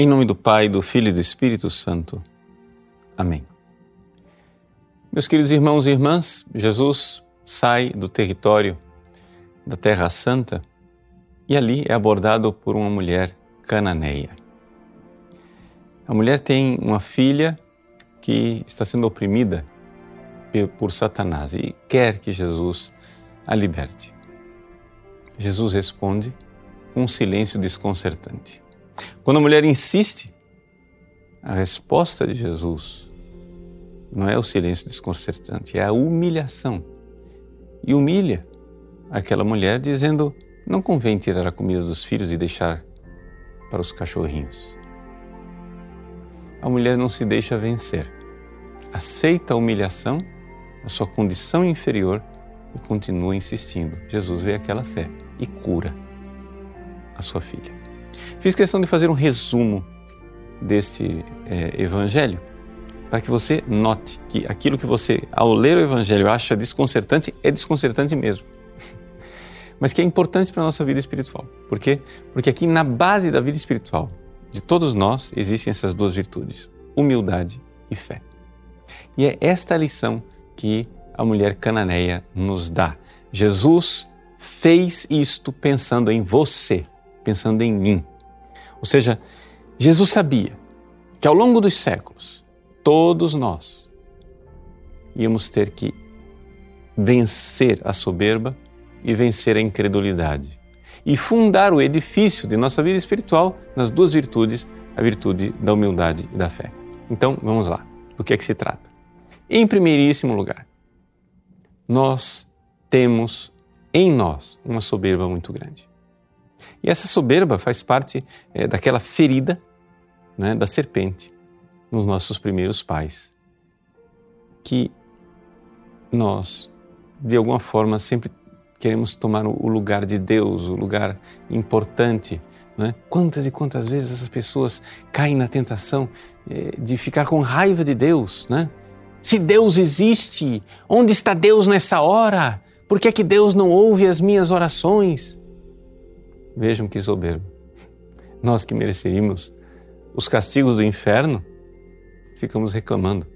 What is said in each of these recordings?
Em nome do Pai, do Filho e do Espírito Santo. Amém. Meus queridos irmãos e irmãs, Jesus sai do território da Terra Santa e ali é abordado por uma mulher cananeia. A mulher tem uma filha que está sendo oprimida por Satanás e quer que Jesus a liberte. Jesus responde com um silêncio desconcertante. Quando a mulher insiste, a resposta de Jesus não é o silêncio desconcertante, é a humilhação. E humilha aquela mulher dizendo: não convém tirar a comida dos filhos e deixar para os cachorrinhos. A mulher não se deixa vencer. Aceita a humilhação, a sua condição inferior e continua insistindo. Jesus vê aquela fé e cura a sua filha. Fiz questão de fazer um resumo deste é, evangelho para que você note que aquilo que você, ao ler o evangelho, acha desconcertante, é desconcertante mesmo. Mas que é importante para a nossa vida espiritual. Por quê? Porque aqui na base da vida espiritual de todos nós existem essas duas virtudes: humildade e fé. E é esta lição que a mulher cananeia nos dá. Jesus fez isto pensando em você, pensando em mim. Ou seja, Jesus sabia que ao longo dos séculos, todos nós íamos ter que vencer a soberba e vencer a incredulidade e fundar o edifício de nossa vida espiritual nas duas virtudes, a virtude da humildade e da fé. Então, vamos lá. Do que é que se trata? Em primeiríssimo lugar, nós temos em nós uma soberba muito grande. E essa soberba faz parte é, daquela ferida né, da serpente nos nossos primeiros pais, que nós, de alguma forma, sempre queremos tomar o lugar de Deus, o lugar importante. Né? Quantas e quantas vezes essas pessoas caem na tentação é, de ficar com raiva de Deus, né? Se Deus existe, onde está Deus nessa hora? Por que é que Deus não ouve as minhas orações? Vejam que soberbo. Nós que mereceríamos os castigos do inferno, ficamos reclamando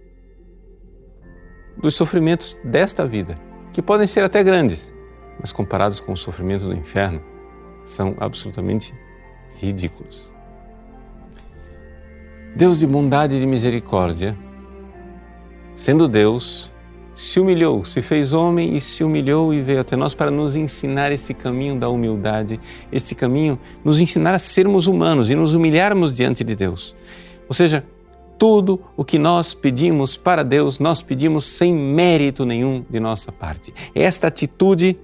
dos sofrimentos desta vida, que podem ser até grandes, mas comparados com os sofrimentos do inferno, são absolutamente ridículos. Deus de bondade e de misericórdia, sendo Deus, se humilhou, se fez homem e se humilhou e veio até nós para nos ensinar esse caminho da humildade, esse caminho, nos ensinar a sermos humanos e nos humilharmos diante de Deus. Ou seja, tudo o que nós pedimos para Deus, nós pedimos sem mérito nenhum de nossa parte. É esta atitude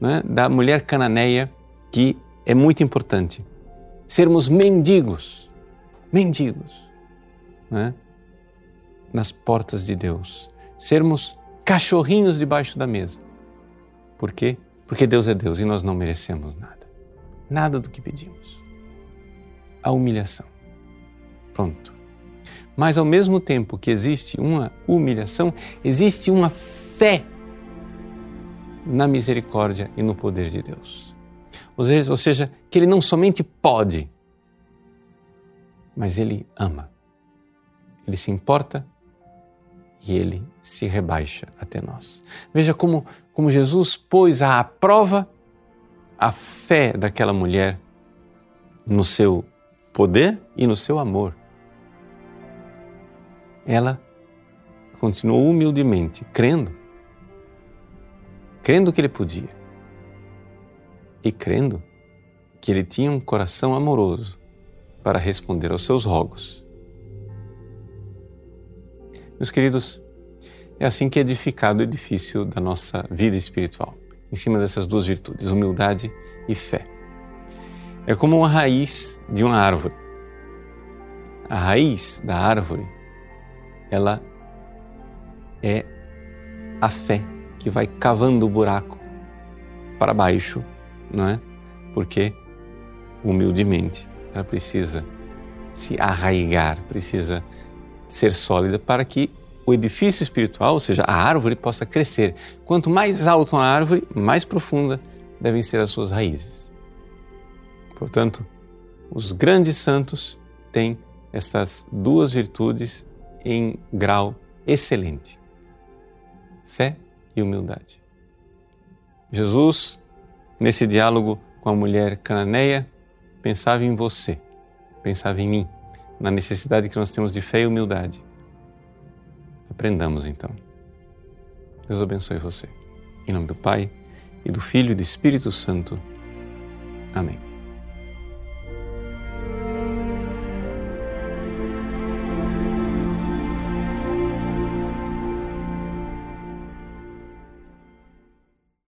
né, da mulher cananeia que é muito importante. Sermos mendigos, mendigos, né, nas portas de Deus. Sermos cachorrinhos debaixo da mesa. Por quê? Porque Deus é Deus e nós não merecemos nada. Nada do que pedimos. A humilhação. Pronto. Mas ao mesmo tempo que existe uma humilhação, existe uma fé na misericórdia e no poder de Deus. Ou seja, que Ele não somente pode, mas Ele ama. Ele se importa e ele se rebaixa até nós. Veja como, como Jesus pôs à prova a fé daquela mulher no seu poder e no seu amor. Ela continuou humildemente, crendo, crendo que ele podia e crendo que ele tinha um coração amoroso para responder aos seus rogos. Meus queridos, é assim que é edificado o edifício da nossa vida espiritual, em cima dessas duas virtudes, humildade e fé. É como uma raiz de uma árvore. A raiz da árvore, ela é a fé que vai cavando o buraco para baixo, não é? Porque humildemente ela precisa se arraigar, precisa ser sólida para que o edifício espiritual, ou seja, a árvore, possa crescer. Quanto mais alta uma árvore, mais profunda devem ser as suas raízes. Portanto, os grandes santos tem essas duas virtudes em grau excelente: fé e humildade. Jesus, nesse diálogo com a mulher cananeia, pensava em você, pensava em mim, na necessidade que nós temos de fé e humildade. Aprendamos então. Deus abençoe você. Em nome do Pai, e do Filho e do Espírito Santo. Amém.